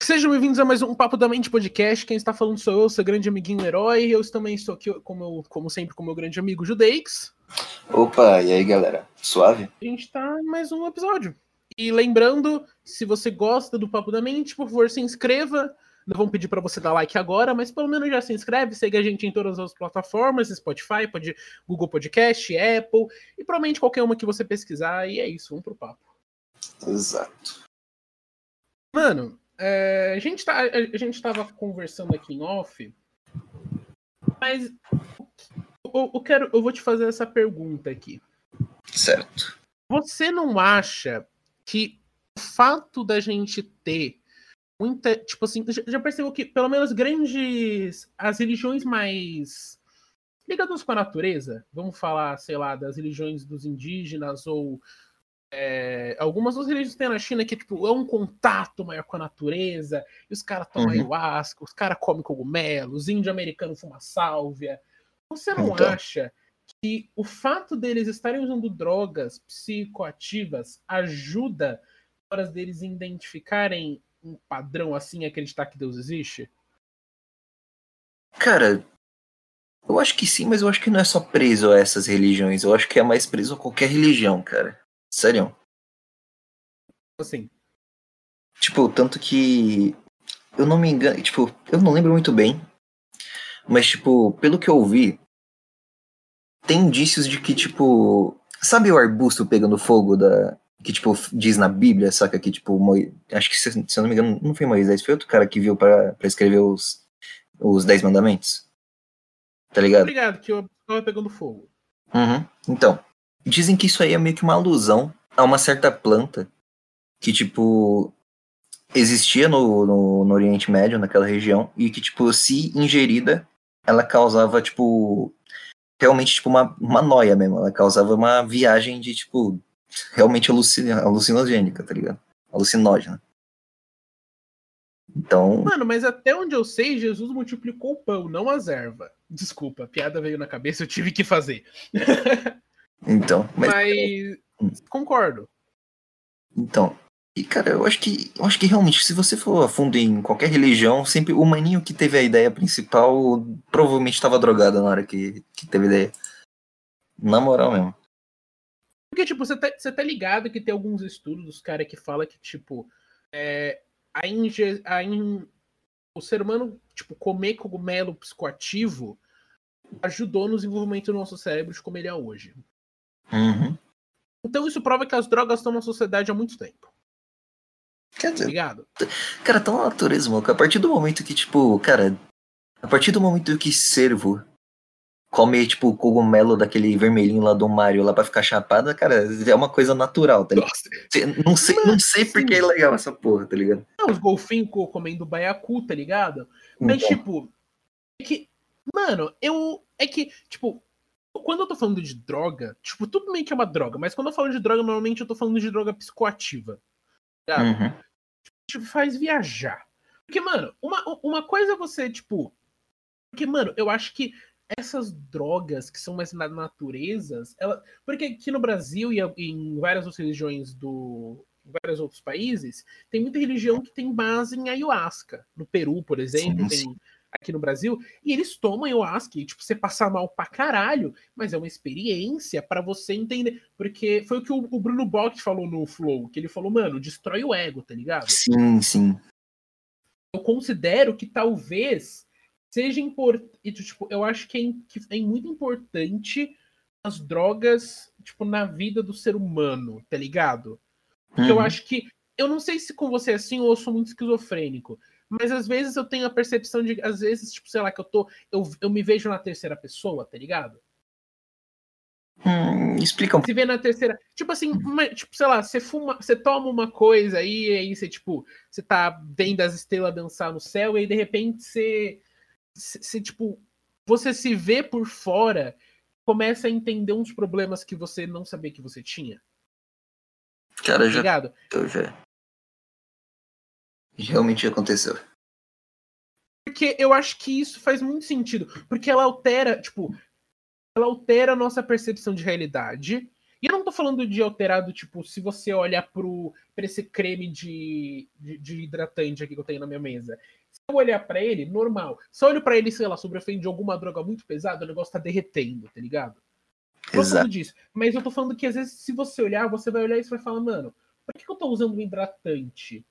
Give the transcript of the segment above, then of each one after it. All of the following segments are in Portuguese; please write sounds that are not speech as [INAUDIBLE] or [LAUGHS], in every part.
Sejam bem-vindos a mais um Papo da Mente Podcast. Quem está falando sou eu, seu grande amiguinho herói. Eu também estou aqui, como, como sempre, com meu grande amigo Judeix. Opa, e aí galera? Suave? A gente está em mais um episódio. E lembrando, se você gosta do Papo da Mente, por favor, se inscreva. Não vamos pedir para você dar like agora, mas pelo menos já se inscreve, segue a gente em todas as plataformas, Spotify, pode, Google Podcast, Apple, e provavelmente qualquer uma que você pesquisar, e é isso, vamos pro papo. Exato. Mano, é, a, gente tá, a gente tava conversando aqui em off, mas eu, eu, quero, eu vou te fazer essa pergunta aqui. Certo. Você não acha que o fato da gente ter muita, tipo assim, já percebeu que pelo menos grandes as religiões mais ligadas com a natureza, vamos falar, sei lá, das religiões dos indígenas ou é, algumas das religiões que tem na China que tipo, é um contato maior com a natureza, e os caras tomam uhum. ayahuasca, os caras comem cogumelo, os índios americanos fumam sálvia. Você não então. acha que o fato deles estarem usando drogas psicoativas ajuda para deles identificarem um padrão assim acreditar que Deus existe? Cara, eu acho que sim, mas eu acho que não é só preso a essas religiões. Eu acho que é mais preso a qualquer religião, cara. Sério. Assim. Tipo, tanto que. Eu não me engano. Tipo, eu não lembro muito bem. Mas, tipo, pelo que eu vi. Tem indícios de que, tipo. Sabe o arbusto pegando fogo da. Que, tipo, diz na Bíblia, saca? Que, tipo, Mo... acho que, se, se eu não me engano, não foi Moisés, foi outro cara que viu para escrever os, os Dez Mandamentos. Tá ligado? Obrigado, que eu tava pegando fogo. Uhum. Então, Dizem que isso aí é meio que uma alusão a uma certa planta que, tipo, existia no, no, no, Oriente Médio, naquela região, e que, tipo, se ingerida, ela causava, tipo, realmente, tipo, uma, uma noia mesmo. Ela causava uma viagem de, tipo, realmente alucin alucinogênica, tá ligado? Alucinógena. Então. Mano, mas até onde eu sei, Jesus multiplicou o pão, não as ervas. Desculpa, a piada veio na cabeça, eu tive que fazer. [LAUGHS] Então, mas, mas hum. concordo. Então, e cara, eu acho que eu acho que realmente, se você for a fundo em qualquer religião, sempre o maninho que teve a ideia principal provavelmente estava drogado na hora que, que teve a ideia. Na moral mesmo. Porque, tipo, você tá, você tá ligado que tem alguns estudos dos caras que fala que, tipo, é, a inge, a in, o ser humano, tipo, comer cogumelo psicoativo ajudou no desenvolvimento do nosso cérebro de como ele é hoje. Uhum. Então isso prova que as drogas estão na sociedade há muito tempo. Quer dizer, Ligado? cara, tão na natureza, mano. A partir do momento que, tipo, cara, a partir do momento que servo come, tipo, cogumelo daquele vermelhinho lá do Mario lá pra ficar chapada, cara, é uma coisa natural, tá ligado? Não sei, Mas, não sei porque é legal essa porra, tá ligado? Não, os golfinhos comendo baiacu, tá ligado? Mas, então. tipo, é que, mano, eu. É que, tipo, quando eu tô falando de droga, tipo, tudo meio que é uma droga, mas quando eu falo de droga, normalmente eu tô falando de droga psicoativa. Tá? Uhum. Tipo, faz viajar. Porque, mano, uma, uma coisa é você, tipo. Porque, mano, eu acho que essas drogas que são mais na natureza, ela, porque aqui no Brasil e em várias outras religiões do. Em vários outros países, tem muita religião que tem base em ayahuasca. No Peru, por exemplo, sim, tem sim aqui no Brasil, e eles tomam ayahuasca, e, tipo, você passar mal pra caralho, mas é uma experiência para você entender. Porque foi o que o, o, Bruno Bock falou no Flow, que ele falou, mano, destrói o ego, tá ligado? Sim, sim. Eu considero que talvez seja importante, tipo, eu acho que é, que é muito importante as drogas, tipo, na vida do ser humano, tá ligado? Porque uhum. eu acho que, eu não sei se com você é assim ou eu sou muito esquizofrênico, mas às vezes eu tenho a percepção de, às vezes, tipo, sei lá, que eu tô. Eu, eu me vejo na terceira pessoa, tá ligado? Hum, explica um Se vê na terceira. Tipo assim, uma, tipo, sei lá, você fuma, você toma uma coisa aí, e aí você, tipo, você tá vendo as estrelas dançar no céu, e aí de repente você. Você, tipo, você se vê por fora, começa a entender uns problemas que você não sabia que você tinha. Cara, tá já. Ligado? Eu já realmente aconteceu. Porque eu acho que isso faz muito sentido. Porque ela altera, tipo, ela altera a nossa percepção de realidade. E eu não tô falando de alterado, tipo, se você olha pro, pra esse creme de, de, de hidratante aqui que eu tenho na minha mesa. Se eu olhar para ele, normal. Se eu olho pra ele, sei lá, sobre de alguma droga muito pesada, o negócio tá derretendo, tá ligado? Tô falando disso. Mas eu tô falando que às vezes, se você olhar, você vai olhar e você vai falar, mano, por que, que eu tô usando um hidratante?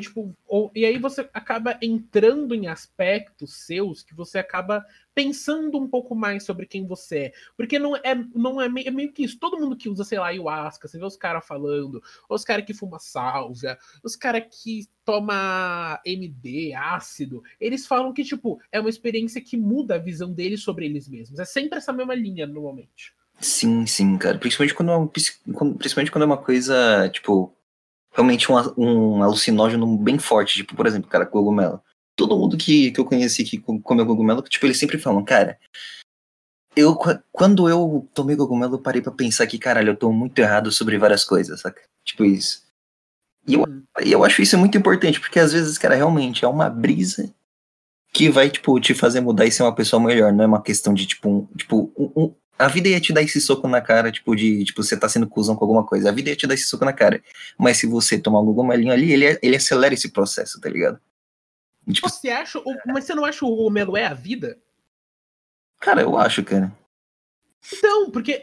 Tipo, ou, e aí você acaba entrando em aspectos seus que você acaba pensando um pouco mais sobre quem você é. Porque não é, não é, meio, é meio que isso. Todo mundo que usa, sei lá, ayahuasca, você vê os caras falando, os caras que fuma sálvia, os caras que toma MD, ácido, eles falam que, tipo, é uma experiência que muda a visão deles sobre eles mesmos. É sempre essa mesma linha, normalmente. Sim, sim, cara. Principalmente quando é, um, principalmente quando é uma coisa, tipo, realmente um, um alucinógeno bem forte, tipo, por exemplo, cara, cogumelo. Todo mundo que, que eu conheci que comeu cogumelo, tipo, eles sempre falam, cara, eu, quando eu tomei cogumelo, eu parei pra pensar que, caralho, eu tô muito errado sobre várias coisas, saca? Tipo isso. E eu, hum. eu acho isso muito importante, porque às vezes, cara, realmente é uma brisa que vai, tipo, te fazer mudar e ser uma pessoa melhor, não é uma questão de, tipo, um, tipo um, a vida ia te dar esse soco na cara, tipo, de, tipo, você tá sendo cuzão com alguma coisa. A vida ia te dar esse soco na cara. Mas se você tomar um cogumelinho ali, ele, ele acelera esse processo, tá ligado? E, tipo, você acha, mas você não acha o cogumelo é a vida? Cara, eu acho, cara. Então, porque,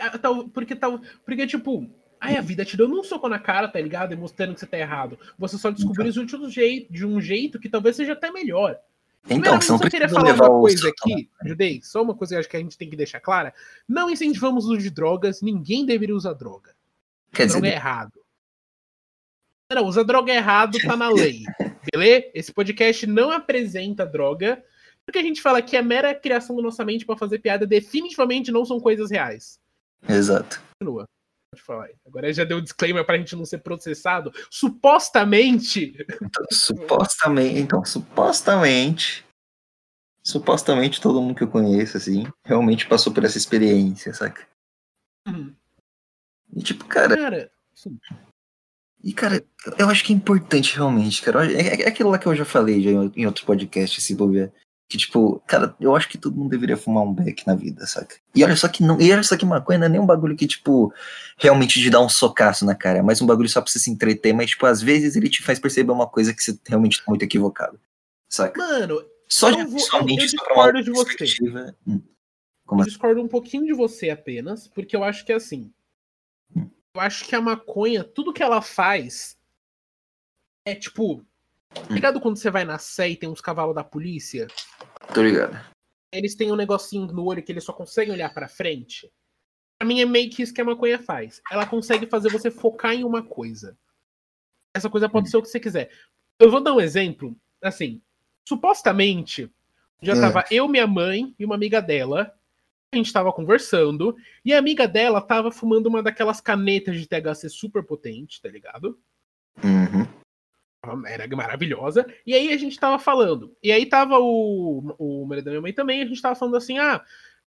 porque, tal, porque tipo, aí a vida te dando um soco na cara, tá ligado? E mostrando que você tá errado. Você só descobriu então. isso de um jeito, de um jeito que talvez seja até melhor. Então, você não eu queria falar uma coisa aqui, Judei, só uma coisa que eu acho que a gente tem que deixar clara. Não incentivamos o uso de drogas, ninguém deveria usar droga. Quer droga dizer... é errado. Não, usa droga errado, tá na lei. [LAUGHS] beleza? Esse podcast não apresenta droga. Porque a gente fala que é mera criação da nossa mente para fazer piada, definitivamente não são coisas reais. Exato. Continua. Pode falar. Agora já deu um disclaimer pra gente não ser processado. Supostamente. Então, supostamente. Então, supostamente. Supostamente todo mundo que eu conheço, assim, realmente passou por essa experiência, saca? Uhum. E tipo, cara. Cara, sim. E, cara, eu acho que é importante realmente, cara. É, é aquilo lá que eu já falei já em outro podcast, se bobear. Que, tipo, cara, eu acho que todo mundo deveria fumar um beck na vida, saca? E olha só que não. E olha só que maconha não é nem um bagulho que, tipo, realmente te dá um socaço na cara. É mais um bagulho só pra você se entreter, mas, tipo, às vezes ele te faz perceber uma coisa que você realmente tá muito equivocado. Saca? Mano, só de vou, somente eu, eu discordo de você. Hum. Como eu assim? discordo um pouquinho de você apenas, porque eu acho que é assim. Hum. Eu acho que a maconha, tudo que ela faz é tipo Tá ligado quando você vai na Sé e tem uns cavalos da polícia? Tô ligado. Eles têm um negocinho no olho que eles só conseguem olhar pra frente. Pra mim é meio que isso que a maconha faz. Ela consegue fazer você focar em uma coisa. Essa coisa pode hum. ser o que você quiser. Eu vou dar um exemplo. Assim, supostamente, já hum. tava eu, minha mãe e uma amiga dela. A gente tava conversando. E a amiga dela tava fumando uma daquelas canetas de THC super potente, tá ligado? Uhum era maravilhosa. E aí a gente tava falando. E aí tava o, o marido da minha mãe também, a gente tava falando assim, ah,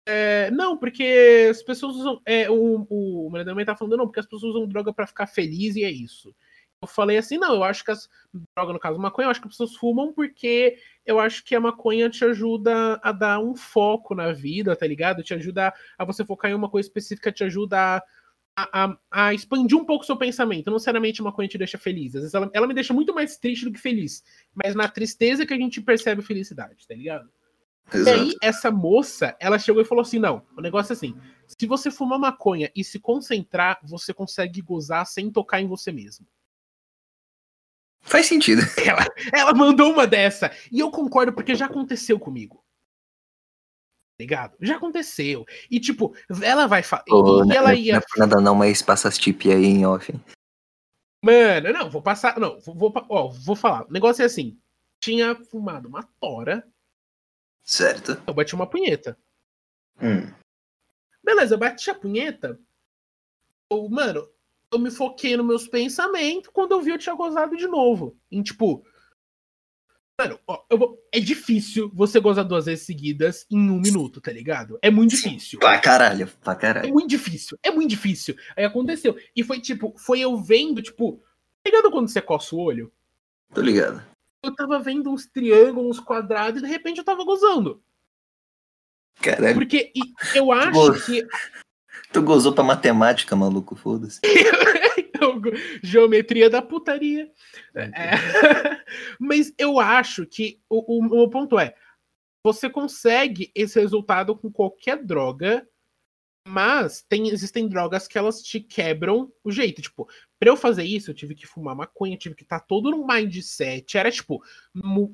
é, não, porque as pessoas usam. É, o, o da mãe tava falando, não, porque as pessoas usam droga para ficar feliz e é isso. Eu falei assim, não, eu acho que as droga, no caso maconha, eu acho que as pessoas fumam porque eu acho que a maconha te ajuda a dar um foco na vida, tá ligado? Te ajuda a você focar em uma coisa específica, te ajuda a a, a, expandir um pouco o seu pensamento. Não necessariamente uma coisa te deixa feliz. Às vezes ela, ela me deixa muito mais triste do que feliz. Mas na tristeza que a gente percebe felicidade, tá ligado? Exato. E aí, essa moça, ela chegou e falou assim: não, o negócio é assim. Se você fumar maconha e se concentrar, você consegue gozar sem tocar em você mesmo. Faz sentido. Ela, ela mandou uma dessa. E eu concordo porque já aconteceu comigo ligado? Já aconteceu. E tipo, ela vai falar. Oh, e ela ia. Não é nada não, mas passa as tip aí em off. Mano, não, vou passar. Não, vou, vou, ó, vou falar. O negócio é assim: tinha fumado uma tora. Certo. Eu bati uma punheta. Hum. Beleza, eu bati a punheta. Eu, mano, eu me foquei nos meus pensamentos. Quando eu vi, eu tinha gozado de novo. Em tipo, Mano, ó, vou... é difícil você gozar duas vezes seguidas em um minuto, tá ligado? É muito difícil. Pra caralho, pra caralho. É muito difícil, é muito difícil. Aí aconteceu. E foi tipo, foi eu vendo, tipo, tá ligado quando você coça o olho? Tô ligado. Eu tava vendo uns triângulos, uns quadrados, e de repente eu tava gozando. Caralho. Porque eu acho que Tu gozou pra matemática, maluco, foda-se. [LAUGHS] Geometria da putaria. É. [LAUGHS] Mas eu acho que o, o, o ponto é: você consegue esse resultado com qualquer droga mas tem, existem drogas que elas te quebram o jeito. Tipo, pra eu fazer isso, eu tive que fumar maconha, tive que estar tá todo no mindset. Era tipo,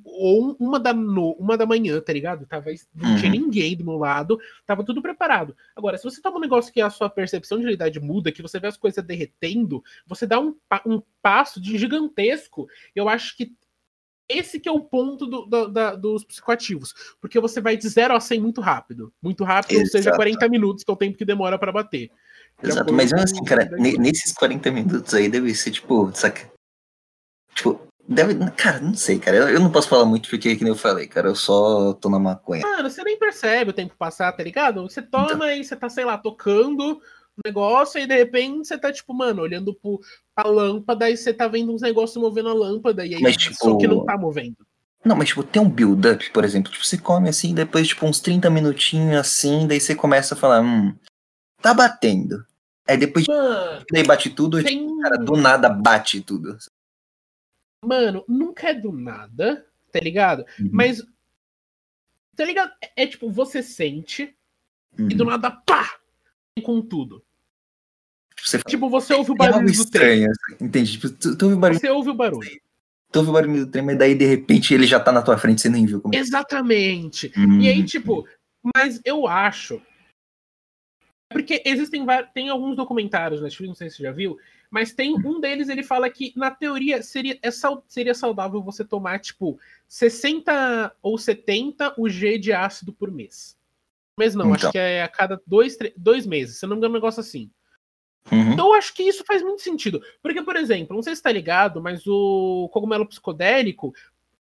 ou uma da, no, uma da manhã, tá ligado? Tava, não tinha uhum. ninguém do meu lado, tava tudo preparado. Agora, se você toma um negócio que a sua percepção de realidade muda, que você vê as coisas derretendo, você dá um, um passo de gigantesco. Eu acho que esse que é o ponto do, do, da, dos psicoativos. Porque você vai de 0 a 100 muito rápido. Muito rápido, Exato. ou seja, 40 minutos, que é o tempo que demora para bater. Exato, mas assim, cara, nesses 40 minutos aí deve ser, tipo, saca? Tipo, deve. Cara, não sei, cara. Eu, eu não posso falar muito porque, que nem eu falei, cara, eu só tô na maconha. Mano, você nem percebe o tempo passar, tá ligado? Você toma então... e você tá, sei lá, tocando negócio e de repente você tá, tipo, mano, olhando pro, pra lâmpada e você tá vendo uns negócios movendo a lâmpada e aí mas, tipo... só que não tá movendo. Não, mas tipo, tem um build-up, por exemplo, tipo, você come assim, depois, tipo, uns 30 minutinhos assim, daí você começa a falar, hum, tá batendo. Aí depois Mano, daí bate tudo, tem... tipo, cara, do nada bate tudo. Mano, nunca é do nada, tá ligado? Uhum. Mas, tá ligado? É, é, tipo, você sente uhum. e do uhum. nada, pá! Com tudo. Você tipo, você ouve o barulho do trem. Assim, entende? Tipo, tu, tu ouve o barulho. Você ouve o barulho. Tu ouve o barulho do trem, mas daí de repente ele já tá na tua frente, você nem viu como. É. Exatamente. Hum. E aí, tipo, mas eu acho. Porque existem tem alguns documentários na Netflix, não sei se você já viu, mas tem um deles, ele fala que, na teoria, seria, é, seria saudável você tomar, tipo, 60 ou 70 UG de ácido por mês mês não, então. acho que é a cada dois, três, dois meses, se não me engano, um negócio assim. Uhum. Então eu acho que isso faz muito sentido. Porque, por exemplo, não sei se tá ligado, mas o cogumelo psicodélico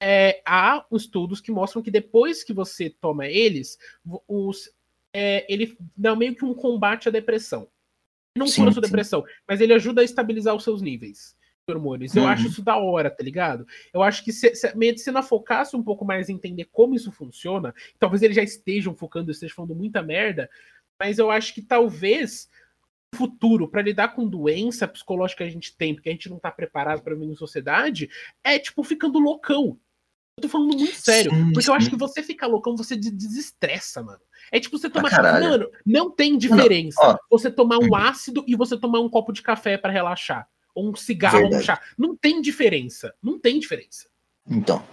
é, há estudos que mostram que depois que você toma eles, os, é, ele dá meio que um combate à depressão. Não sim, cura a sua sim. depressão, mas ele ajuda a estabilizar os seus níveis hormônios. Eu uhum. acho isso da hora, tá ligado? Eu acho que se, se, a medicina focasse um pouco mais em entender como isso funciona, talvez eles já estejam focando, estejam falando muita merda, mas eu acho que talvez no futuro, para lidar com doença psicológica que a gente tem, porque a gente não tá preparado para viver em sociedade, é tipo ficando loucão. Eu tô falando muito sério, sim, porque sim. eu acho que você fica loucão, você desestressa, mano. É tipo você tomar. Ah, mano, não tem diferença não, você tomar um uhum. ácido e você tomar um copo de café para relaxar ou um cigarro ou um chá. Não tem diferença. Não tem diferença. Então.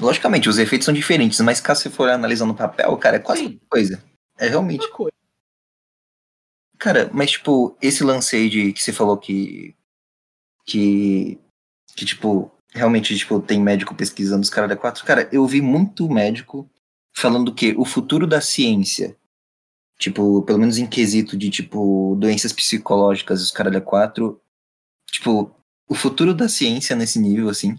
Logicamente, os efeitos são diferentes, mas caso você for analisar no papel, cara, é quase Sim. coisa. É realmente. Uma coisa. Cara, mas tipo, esse lance aí de que você falou que. Que. Que, tipo, realmente, tipo, tem médico pesquisando os caras da 4. Cara, eu vi muito médico falando que o futuro da ciência, tipo, pelo menos em quesito de, tipo, doenças psicológicas, os caras da 4, tipo, o futuro da ciência nesse nível, assim,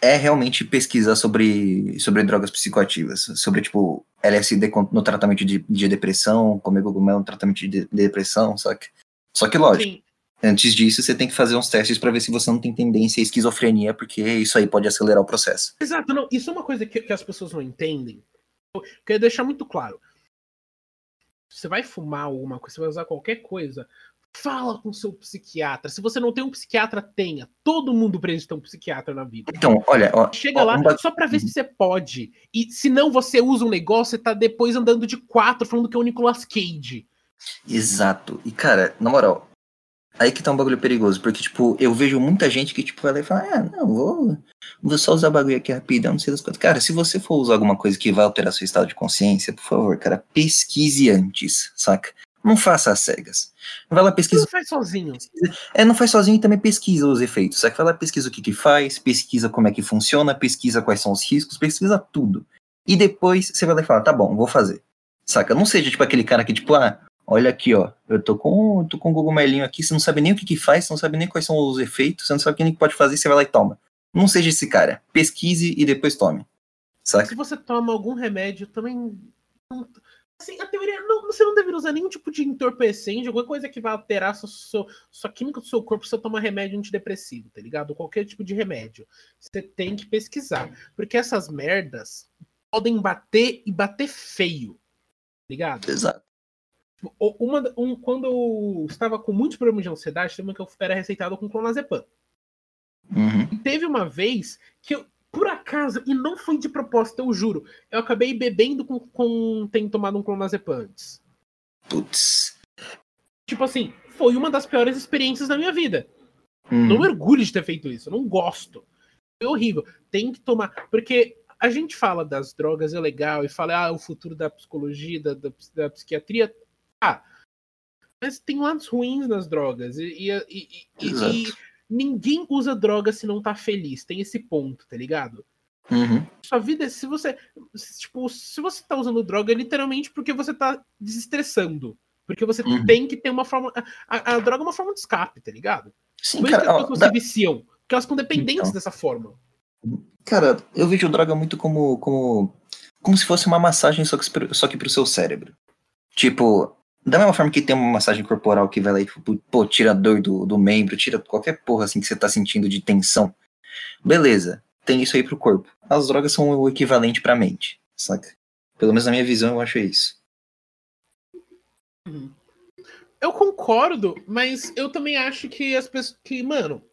é realmente pesquisar sobre, sobre drogas psicoativas, sobre, tipo, LSD no tratamento de, de depressão, comer cogumelo no tratamento de, de depressão, só que, só que lógico, Sim. antes disso você tem que fazer uns testes para ver se você não tem tendência à esquizofrenia, porque isso aí pode acelerar o processo. Exato, não, isso é uma coisa que, que as pessoas não entendem, eu queria deixar muito claro. Você vai fumar alguma coisa, você vai usar qualquer coisa, Fala com seu psiquiatra. Se você não tem um psiquiatra, tenha. Todo mundo precisa ter um psiquiatra na vida. Então, olha. Ó, Chega ó, lá um... só pra ver se você pode. E se não você usa um negócio, você tá depois andando de quatro falando que é o Nicolas Cage. Exato. E, cara, na moral, aí que tá um bagulho perigoso. Porque, tipo, eu vejo muita gente que, tipo, vai lá e fala: Ah, não, vou, vou só usar bagulho aqui rapidão, não sei das coisas. Cara, se você for usar alguma coisa que vai alterar seu estado de consciência, por favor, cara, pesquise antes, saca? Não faça as cegas. Vai lá pesquisa. Não faz sozinho. É, não faz sozinho e também pesquisa os efeitos. Que vai lá pesquisa o que, que faz, pesquisa como é que funciona, pesquisa quais são os riscos, pesquisa tudo. E depois você vai lá e fala, tá bom, vou fazer. Saca? Não seja tipo aquele cara que, tipo, ah, olha aqui, ó, eu tô com, tô com um cogumelinho aqui, você não sabe nem o que, que faz, você não sabe nem quais são os efeitos, você não sabe o que pode fazer, você vai lá e toma. Não seja esse cara. Pesquise e depois tome. Saca? Se você toma algum remédio, também Assim, a teoria, não, você não deveria usar nenhum tipo de entorpecente, alguma coisa que vai alterar sua, sua, sua química do seu corpo se você tomar remédio antidepressivo, tá ligado? Qualquer tipo de remédio. Você tem que pesquisar. Porque essas merdas podem bater e bater feio. Tá ligado? Exato. Uma, um, quando eu estava com muitos problemas de ansiedade, teve uma que eu era receitado com clonazepam. Uhum. Teve uma vez que eu, acaso, e não foi de propósito, eu juro, eu acabei bebendo com, com tendo tomado um clonazepam antes. Putz. Tipo assim, foi uma das piores experiências da minha vida. Uhum. Não me orgulho de ter feito isso, não gosto. É horrível. Tem que tomar. Porque a gente fala das drogas, é legal, e fala, ah, o futuro da psicologia, da, da, da psiquiatria. Ah, mas tem lados ruins nas drogas. E, e, e, e, ninguém usa droga se não tá feliz. Tem esse ponto, tá ligado? Uhum. Sua vida, se você. Tipo, se você tá usando droga, é literalmente porque você tá desestressando. Porque você Uhum. tem que ter uma forma. A, a droga é uma forma de escape, tá ligado? Sim, Por isso que cara. as pessoas se viciam. Porque elas ficam dependentes Então. dessa forma. Cara, eu vejo droga muito como, como, como se fosse uma massagem, só que, pro- só que pro seu cérebro. Tipo, da mesma forma que tem uma massagem corporal que vai lá e, tipo, pô, tira a dor do, do membro, tira qualquer porra assim que você tá sentindo de tensão. Beleza, tem isso aí pro corpo. As drogas são o equivalente pra mente, saca? Pelo menos na minha visão eu acho isso. Eu concordo, mas eu também acho que as pessoas. Que, mano.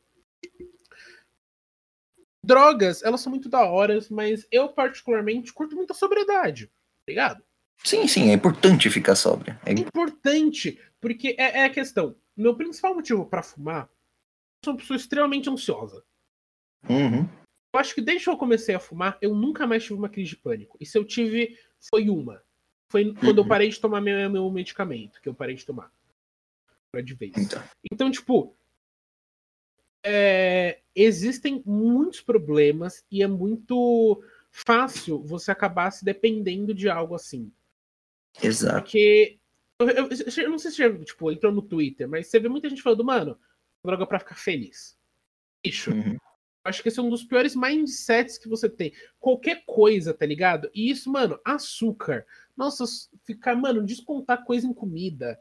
Drogas, elas são muito da hora, mas eu, particularmente, curto muito a sobriedade. Tá ligado? Sim, sim, é importante ficar sóbrio. É- importante, porque é, é a questão. Meu principal motivo pra fumar, eu sou uma pessoa extremamente ansiosa. Uhum, Eu acho que desde que eu comecei a fumar, eu nunca mais tive uma crise de pânico. E se eu tive, foi uma. Foi quando eu Uhum. parei de tomar meu, meu medicamento, que eu parei de tomar. Foi de vez. então. Então, tipo, é, existem muitos problemas e é muito fácil você acabar se dependendo de algo assim. Exato. Porque. Eu, eu- eu não sei se já tipo, entrou no Twitter, mas você vê muita gente falando, mano, droga pra ficar feliz. Bicho, Uhum. Acho que esse é um dos piores mindsets que você tem. Qualquer coisa, tá ligado? E isso, mano, açúcar. Nossa, ficar, mano, descontar coisa em comida.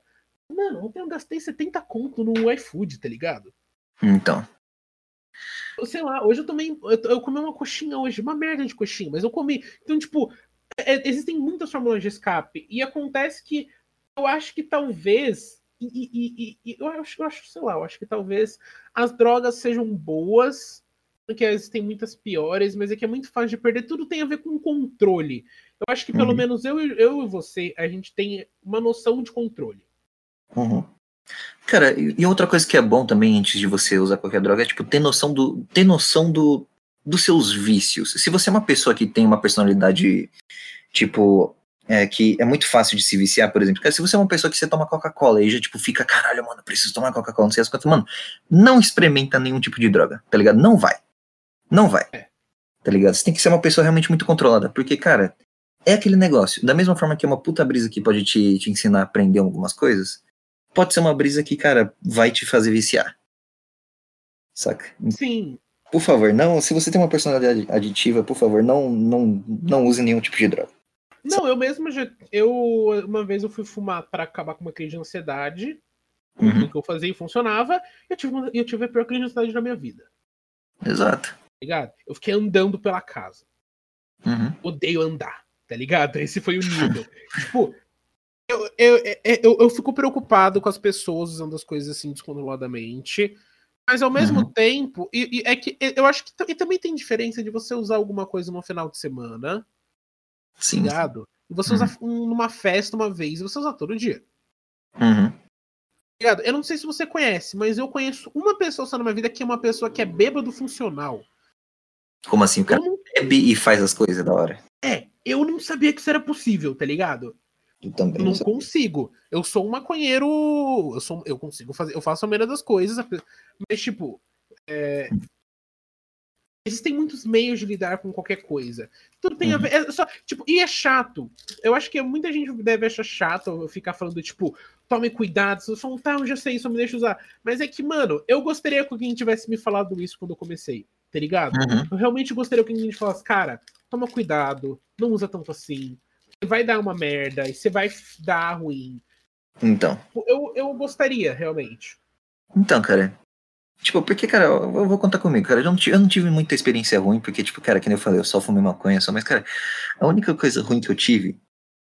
Mano, ontem eu gastei 70 conto no iFood, tá ligado? Então. Sei lá, hoje eu também. Eu, eu comi uma coxinha hoje, uma merda de coxinha, mas eu comi. Então, tipo, é- existem muitas fórmulas de escape. E acontece que eu acho que talvez. E, e- e- e- eu, acho, eu acho, sei lá, eu acho que talvez as drogas sejam boas, porque existem muitas piores, mas é que é muito fácil de perder. Tudo tem a ver com controle. Eu acho que pelo Uhum. menos eu, e- eu e você, a gente tem uma noção de controle. Uhum. Cara, e e outra coisa que é bom também antes de você usar qualquer droga é tipo ter noção do ter noção do dos seus vícios. Se você é uma pessoa que tem uma personalidade tipo é, que é muito fácil de se viciar, por exemplo, cara, se você é uma pessoa que você toma Coca-Cola e já tipo fica, caralho, mano, preciso tomar Coca-Cola, não sei as quantas, mano, não experimenta nenhum tipo de droga, tá ligado? Não vai. Não vai. É. Tá ligado? Você tem que ser uma pessoa realmente muito controlada, porque, cara, é aquele negócio. Da mesma forma que é uma puta brisa que pode te, te ensinar a aprender algumas coisas, pode ser uma brisa que, cara, vai te fazer viciar. Saca? Sim, Por favor, não. Se você tem uma personalidade aditiva, por favor, não, não, não use nenhum tipo de droga. Não, eu mesmo já. Eu, uma vez eu fui fumar pra acabar com uma crise de ansiedade. Uhum. O que eu fazia e funcionava. E eu tive, uma- eu tive a pior crise de ansiedade da minha vida. Exato. Tá ligado? Eu fiquei andando pela casa. Uhum. Odeio andar, tá ligado? Esse foi o [LAUGHS] nível. tipo, eu, eu, eu, eu, eu fico preocupado com as pessoas usando as coisas assim descontroladamente. Mas ao mesmo Uhum. tempo, e, e é que eu acho que e também tem diferença de você usar alguma coisa no final de semana, Sim. ligado? E você usar um- numa festa uma vez e você usar todo dia. Uhum. ligado? Eu não sei se você conhece, mas eu conheço uma pessoa só na minha vida que é uma pessoa que é bêbado funcional. Como assim? O cara não, bebe e faz as coisas da hora. é, eu não sabia que isso era possível, tá ligado? Eu também. Não sabe? consigo. Eu sou um maconheiro. Eu, sou, eu consigo fazer. Eu faço a maioria das coisas. Mas, tipo. é, existem muitos meios de lidar com qualquer coisa. Tudo tem a Uhum. ver. É só, tipo, e é chato. Eu acho que muita gente deve achar chato eu ficar falando, tipo, tome cuidado. Se eu tá, eu já sei, só me deixa usar. Mas é que, mano, eu gostaria que alguém tivesse me falado isso quando eu comecei. Tá ligado? Uhum. Eu realmente gostaria que alguém falasse, cara, toma cuidado, não usa tanto assim. Vai dar uma merda, e você vai dar ruim. Então. Eu, eu gostaria, realmente. Então, cara. Tipo, porque, cara, eu eu vou contar comigo, cara. Eu não, tive, eu não tive muita experiência ruim, porque, tipo, cara, que nem eu falei, eu só fumei maconha só, mas, cara, a única coisa ruim que eu tive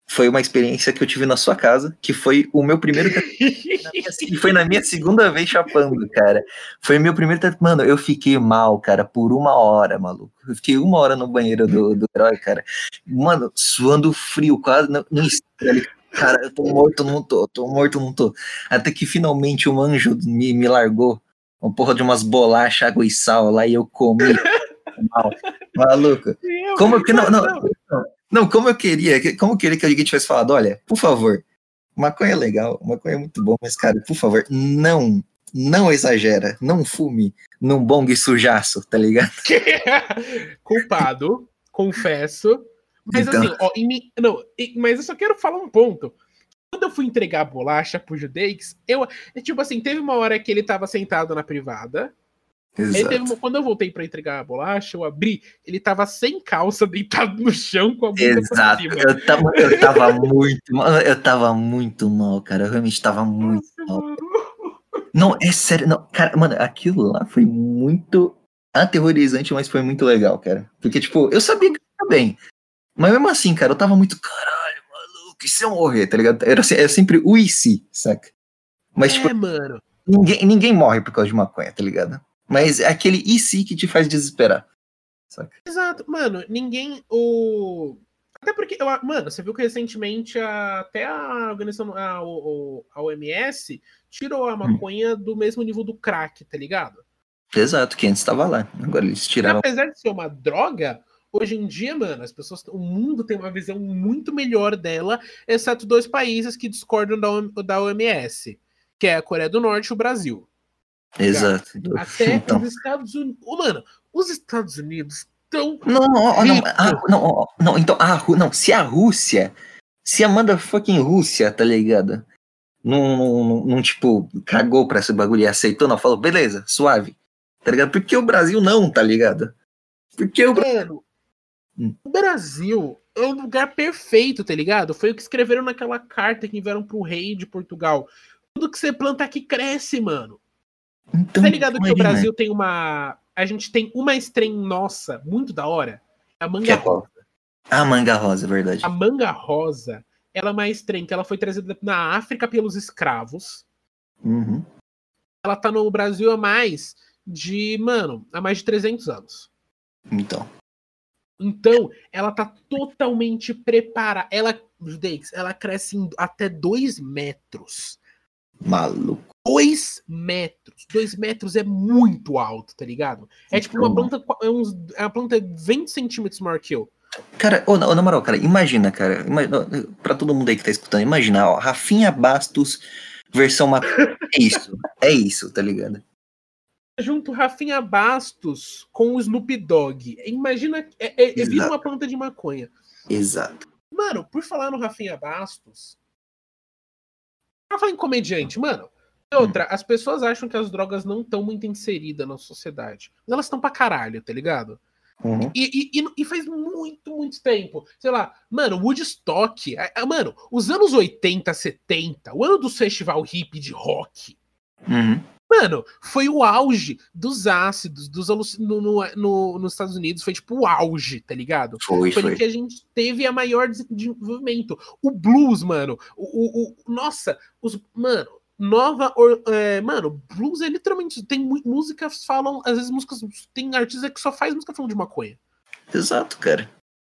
foi uma experiência que eu tive na sua casa, que foi o meu primeiro [LAUGHS] e foi na minha segunda vez chapando, cara. Foi meu primeiro mano, eu fiquei mal, cara, por uma hora, maluco. Eu fiquei uma hora no banheiro do, do herói, cara. Mano, suando frio, quase no, no Cara, eu tô morto, não tô, tô morto, não tô. Até que finalmente um anjo me, me largou uma porra de umas bolachas, água e sal lá e eu comi. [LAUGHS] Mal. Maluco. Como que não, não, não, como eu queria, como eu queria que alguém tivesse falado, olha, por favor, maconha é legal, maconha é muito bom, mas cara, por favor, não, não exagera, não fume num bong sujaço, tá ligado? [LAUGHS] Culpado, confesso. Mas então... assim, ó, em, não, mas eu só quero falar um ponto. Quando eu fui entregar a bolacha pro Judeix, eu, tipo assim, teve uma hora que ele tava sentado na privada, Exato. quando eu voltei para entregar a bolacha, eu abri, ele tava sem calça, [LAUGHS] deitado no chão com a bunda Exato. Cima. Eu tava, eu tava muito mal, eu tava muito mal, cara. Eu realmente tava muito Nossa, mal. Não, é sério, não, cara, mano, aquilo lá foi muito aterrorizante, mas foi muito legal, cara. Porque, tipo, eu sabia que ia bem. Mas mesmo assim, cara, eu tava muito, caralho, maluco, e se eu morrer, tá ligado? Era, era sempre o e se, saca? Mas, é, tipo, mano. Ninguém, ninguém morre por causa de maconha, tá ligado? Mas é aquele e se que te faz desesperar. Saca? Exato, mano, ninguém. O... Até porque, eu, mano, você viu que recentemente a, até a organização, a, a OMS tirou a hum. maconha hum. do mesmo nível do crack, tá ligado? Exato, que antes estava lá. Agora eles tiraram. apesar de ser uma droga, hoje em dia, mano, as pessoas, o mundo tem uma visão muito melhor dela, exceto dois países que discordam da, da OMS, que é a Coreia do Norte e o Brasil. Exato. Até então. os Estados Unidos. Oh, mano, os Estados Unidos estão. Não, não, não, ah, não, não, então, a, não, se a Rússia, se a motherfucking Rússia, tá ligado? Não, não, não, tipo, cagou pra esse bagulho e aceitou, não, falou, beleza, suave, tá ligado? Porque o Brasil não, tá ligado? Porque o Brasil. Hum. O Brasil é o lugar perfeito, tá ligado? Foi o que escreveram naquela carta que enviaram pro rei de Portugal. Tudo que você planta aqui cresce, mano. Então, tá ligado que o Brasil tem uma. A gente tem uma strain nossa, muito da hora. A manga é rosa. A manga rosa, é verdade. A manga rosa, ela é uma strain que ela foi trazida na África pelos escravos. Uhum. Ela tá no Brasil há mais de, mano, há mais de 300 anos. Então. Então, ela tá totalmente preparada. Ela, ela cresce até 2 metros. Maluco. 2 metros. 2 metros é muito alto, tá ligado? É tipo uma planta. É, uns, é uma planta 20 centímetros maior que eu. Cara, oh, na moral, cara, imagina, cara. Imagina, pra todo mundo aí que tá escutando, imagina, ó, Rafinha Bastos, versão uma. É isso, é isso, tá ligado? Junto Rafinha Bastos com o Snoop Dogg. Imagina, é, é, é vira uma planta de maconha. Exato. Mano, por falar no Rafinha Bastos. Pra falar em comediante, mano, outra, as pessoas acham que as drogas não estão muito inseridas na sociedade. Mas elas estão pra caralho, tá ligado? Uhum. E, e, e, faz muito, muito tempo. Sei lá, mano, Woodstock. Mano, os anos 80, 70, o ano do festival hip de rock. Uhum. Mano, foi o auge dos ácidos, dos no, no, no, nos Estados Unidos. Foi tipo o auge, tá ligado? Foi, foi. Foi que a gente teve a maior desenvolvimento. O blues, mano. O, o, o nossa, os. Mano, nova. É, mano, blues é literalmente. Tem músicas falam. Às vezes músicas. Tem artista que só faz música falando de maconha. Exato, cara.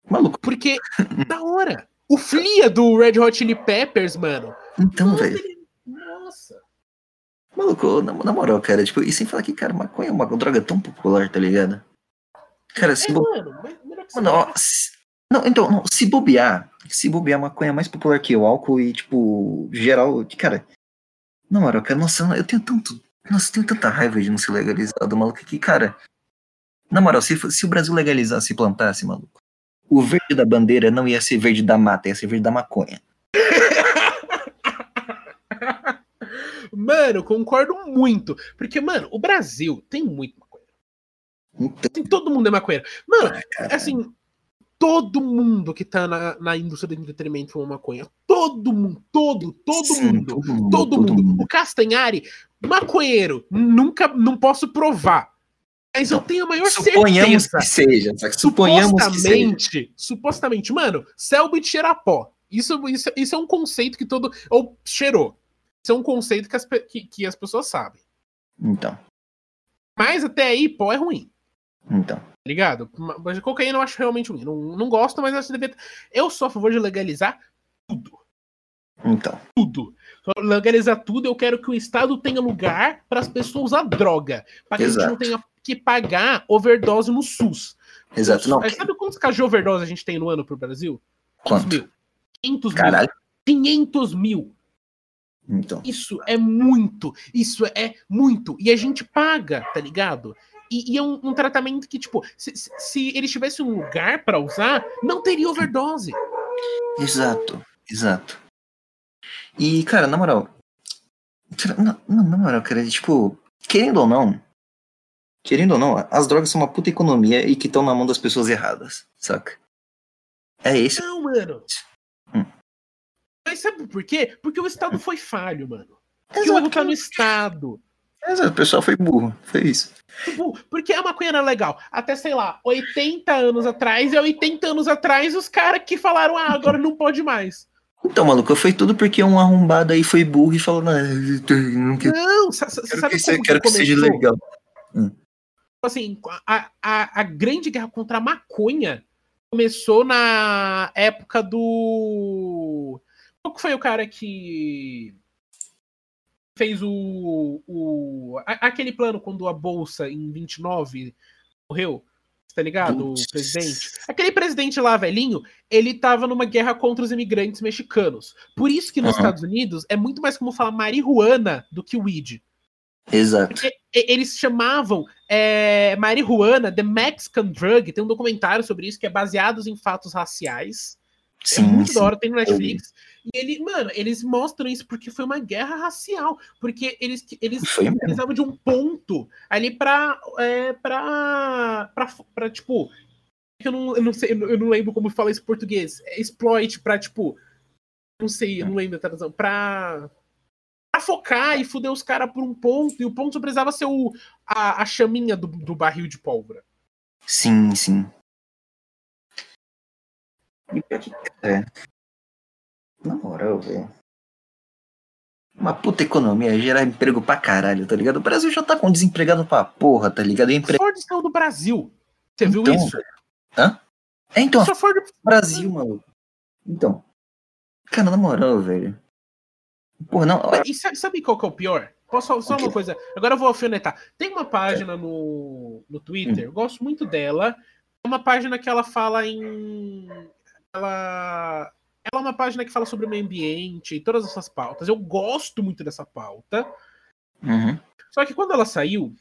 Maluco. Porque, [LAUGHS] da hora. O Flia do Red Hot Chili Peppers, mano. Então, velho. Nossa. Maluco, na, na, moral, cara, tipo, e sem falar que, cara, maconha é uma droga tão popular, tá ligado? Cara, se. É, bo... mano, mano ó, se... Não, então, não, se bobear, se bobear, maconha é mais popular que o álcool e, tipo, geral, cara, na moral, cara, nossa, eu tenho tanto. Nossa, eu tenho tanta raiva de não ser legalizado, maluco, que, cara. Na moral, se, se o Brasil legalizasse e plantasse, maluco, o verde da bandeira não ia ser verde da mata, ia ser verde da maconha. [LAUGHS] Mano, concordo muito. Porque, mano, o Brasil tem muito maconheiro. Então... Tem, todo mundo é maconheiro. Mano, ah, assim, todo mundo que tá na, na indústria do entretenimento fuma maconha. Todo mundo, todo, todo, Sim, mundo, todo mundo. Todo, todo mundo. mundo. O Castanhari, maconheiro, nunca, não posso provar. Mas eu tenho a maior suponhamos certeza. Que seja, suponhamos supostamente, que seja. supostamente, mano, Selby cheira pó. Isso, isso, isso é um conceito que todo. Ou cheirou. Isso é um conceito que as, que, que as pessoas sabem. Então. Mas até aí, pó é ruim. Então. Tá ligado? Mas cocaína eu acho realmente ruim. Não, não gosto, mas acho que devia. Eu sou a favor de legalizar tudo. Então. Tudo. Legalizar tudo, eu quero que o Estado tenha lugar para as pessoas usar droga. Para que Exato. a gente não tenha que pagar overdose no SUS. Exato. Não, sabe quantos casos de overdose a gente tem no ano pro Brasil? Quanto? mil. 500 Caralho. mil. 500 mil. Então. Isso é muito. Isso é muito. E a gente paga, tá ligado? E, e é um, um, tratamento que, tipo, se, se eles tivessem um lugar para usar, não teria overdose. Exato, exato. E, cara, na moral. Na, na moral, cara, tipo, querendo ou não, querendo ou não, as drogas são uma puta economia e que estão na mão das pessoas erradas, saca? É esse. Não, mano. Hum. Mas sabe por quê? Porque o Estado hum. foi falho, mano. Porque o erro tá no Estado. O pessoal foi burro, foi isso. Porque a maconha era legal. Até, sei lá, 80 anos atrás, e 80 anos atrás, os caras que falaram, ah, agora não pode mais. Então, maluco, foi tudo porque um arrombado aí foi burro e falou, não, não, quero, não sabe que, como quero que, que seja legal. Hum. Assim, a, a, a grande guerra contra a maconha começou na época do. Qual que foi o cara que fez o, o aquele plano quando a bolsa em 29 morreu? Tá ligado? O presidente. Aquele presidente lá, velhinho, ele tava numa guerra contra os imigrantes mexicanos. Por isso que nos uhum. Estados Unidos é muito mais como falar marihuana do que weed. Exato. Porque eles chamavam é, marihuana The Mexican Drug. Tem um documentário sobre isso que é baseado em fatos raciais. É sim, é muito sim. da hora, tem no Netflix. E ele, mano, eles mostram isso porque foi uma guerra racial. Porque eles, eles precisavam de um ponto ali pra, é, pra, pra, pra, tipo. Eu não, eu não sei, eu não lembro como fala isso em português. É exploit pra, tipo. Não sei, eu não lembro a tradução. Pra pra focar e fuder os caras por um ponto, e o ponto precisava ser o, a, a chaminha do, do barril de pólvora. Sim, sim. É. Na moral, velho. Uma puta economia, gerar emprego pra caralho, tá ligado? O Brasil já tá com desempregado pra porra, tá ligado? Empre... Ford saiu do Brasil. Você então, viu isso? Hã? É, então. Só Ford... Brasil, maluco. Então. Cara, na moral, velho. Porra, não. E sabe qual que é o pior? Posso só uma coisa? Agora eu vou alfinetar. Tem uma página no, no Twitter, hum. eu gosto muito dela. É uma página que ela fala em. Ela. Ela é uma página que fala sobre o meio ambiente e todas essas pautas. Eu gosto muito dessa pauta. Uhum. Só que quando ela saiu,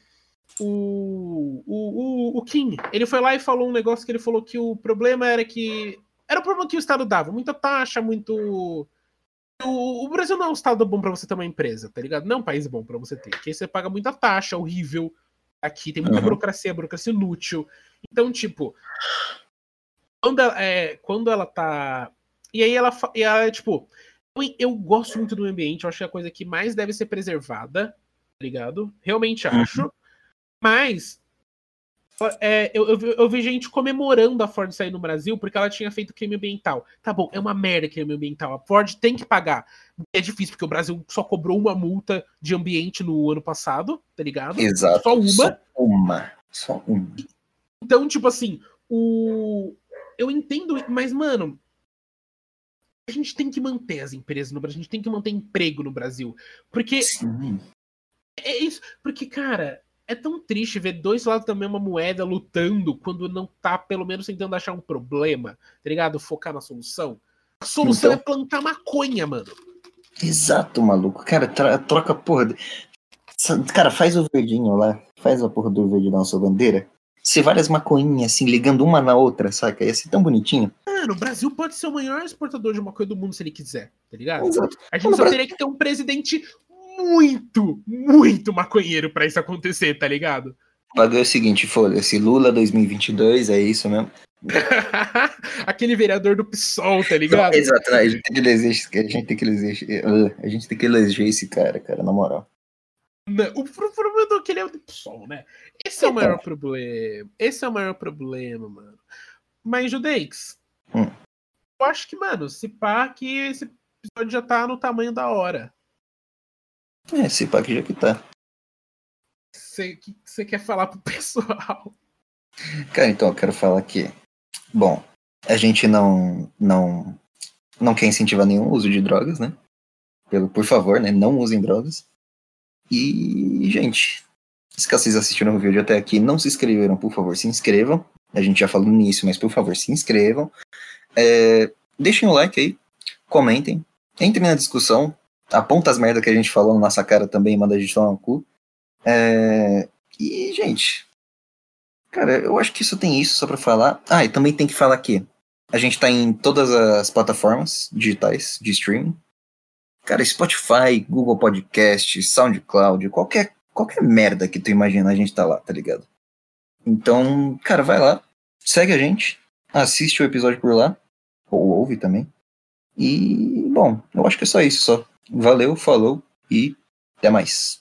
o, o, o, o Kim, ele foi lá e falou um negócio que ele falou que o problema era que. Era o problema que o Estado dava. Muita taxa, muito o, o, Brasil não é um estado bom para você ter uma empresa, tá ligado? Não é um país bom para você ter. Porque você paga muita taxa, horrível. Aqui tem muita uhum. burocracia, burocracia inútil. Então, tipo, quando ela, é, quando ela tá. E aí ela, e ela tipo, eu, eu, gosto muito do ambiente, eu acho que é a coisa que mais deve ser preservada, tá ligado? Realmente acho. Uhum. Mas é, eu, eu, eu, vi gente comemorando a Ford sair no Brasil porque ela tinha feito crime ambiental. Tá bom, é uma merda crime ambiental. A Ford tem que pagar. É difícil, porque o Brasil só cobrou uma multa de ambiente no ano passado, tá ligado? Exato. Só uma. Só uma. Só uma. Então, tipo assim, o. Eu entendo, mas, mano, a gente tem que manter as empresas no Brasil, a gente tem que manter emprego no Brasil. Porque. Sim. É isso. Porque, cara, é tão triste ver dois lados da mesma moeda lutando quando não tá, pelo menos, tentando achar um problema, tá ligado? Focar na solução. A solução então... é plantar maconha, mano. Exato, maluco. Cara, troca porra. De... Cara, faz o verdinho lá. Faz a porra do verde da nossa bandeira. Se várias maconhinhas assim, ligando uma na outra, saca? Ia ser tão bonitinho. Mano, o Brasil pode ser o maior exportador de maconha do mundo se ele quiser, tá ligado? Exato. A gente só teria que ter um presidente muito, muito maconheiro para isso acontecer, tá ligado? O bagulho é o seguinte, foda-se, Lula 2022, é isso mesmo? [LAUGHS] Aquele vereador do PSOL, tá ligado? Exato, a gente tem que eleger, a gente tem que eleger, a gente tem que eleger esse cara, cara, na moral. Não, o problema é que ele é do PSOL, né? Esse é o maior problema. Esse é o maior problema, mano. Mas, Judeix, hum. eu acho que, mano, se pá que esse episódio já tá no tamanho da hora. É, se pá que já que tá. O que você quer falar pro [LAUGHS] pessoal? Cara, então eu quero falar que, bom, a gente não não não quer incentivar nenhum uso de drogas, né? Pelo, por favor, né? Não usem drogas. E, gente, se vocês assistiram o vídeo até aqui não se inscreveram, por favor, se inscrevam. A gente já falou nisso, mas por favor, se inscrevam. É, deixem o like aí, comentem, entrem na discussão, aponta as merdas que a gente falou na nossa cara também, manda a gente tomar no cu. É, e, gente, cara, eu acho que isso tem isso só pra falar. Ah, e também tem que falar que a gente tá em todas as plataformas digitais de streaming. Cara, Spotify, Google Podcast, SoundCloud, qualquer, qualquer merda que tu imagina, a gente tá lá, tá ligado? Então, cara, vai lá, segue a gente, assiste o episódio por lá, ou ouve também. E, bom, eu acho que é só isso, só. Valeu, falou e até mais.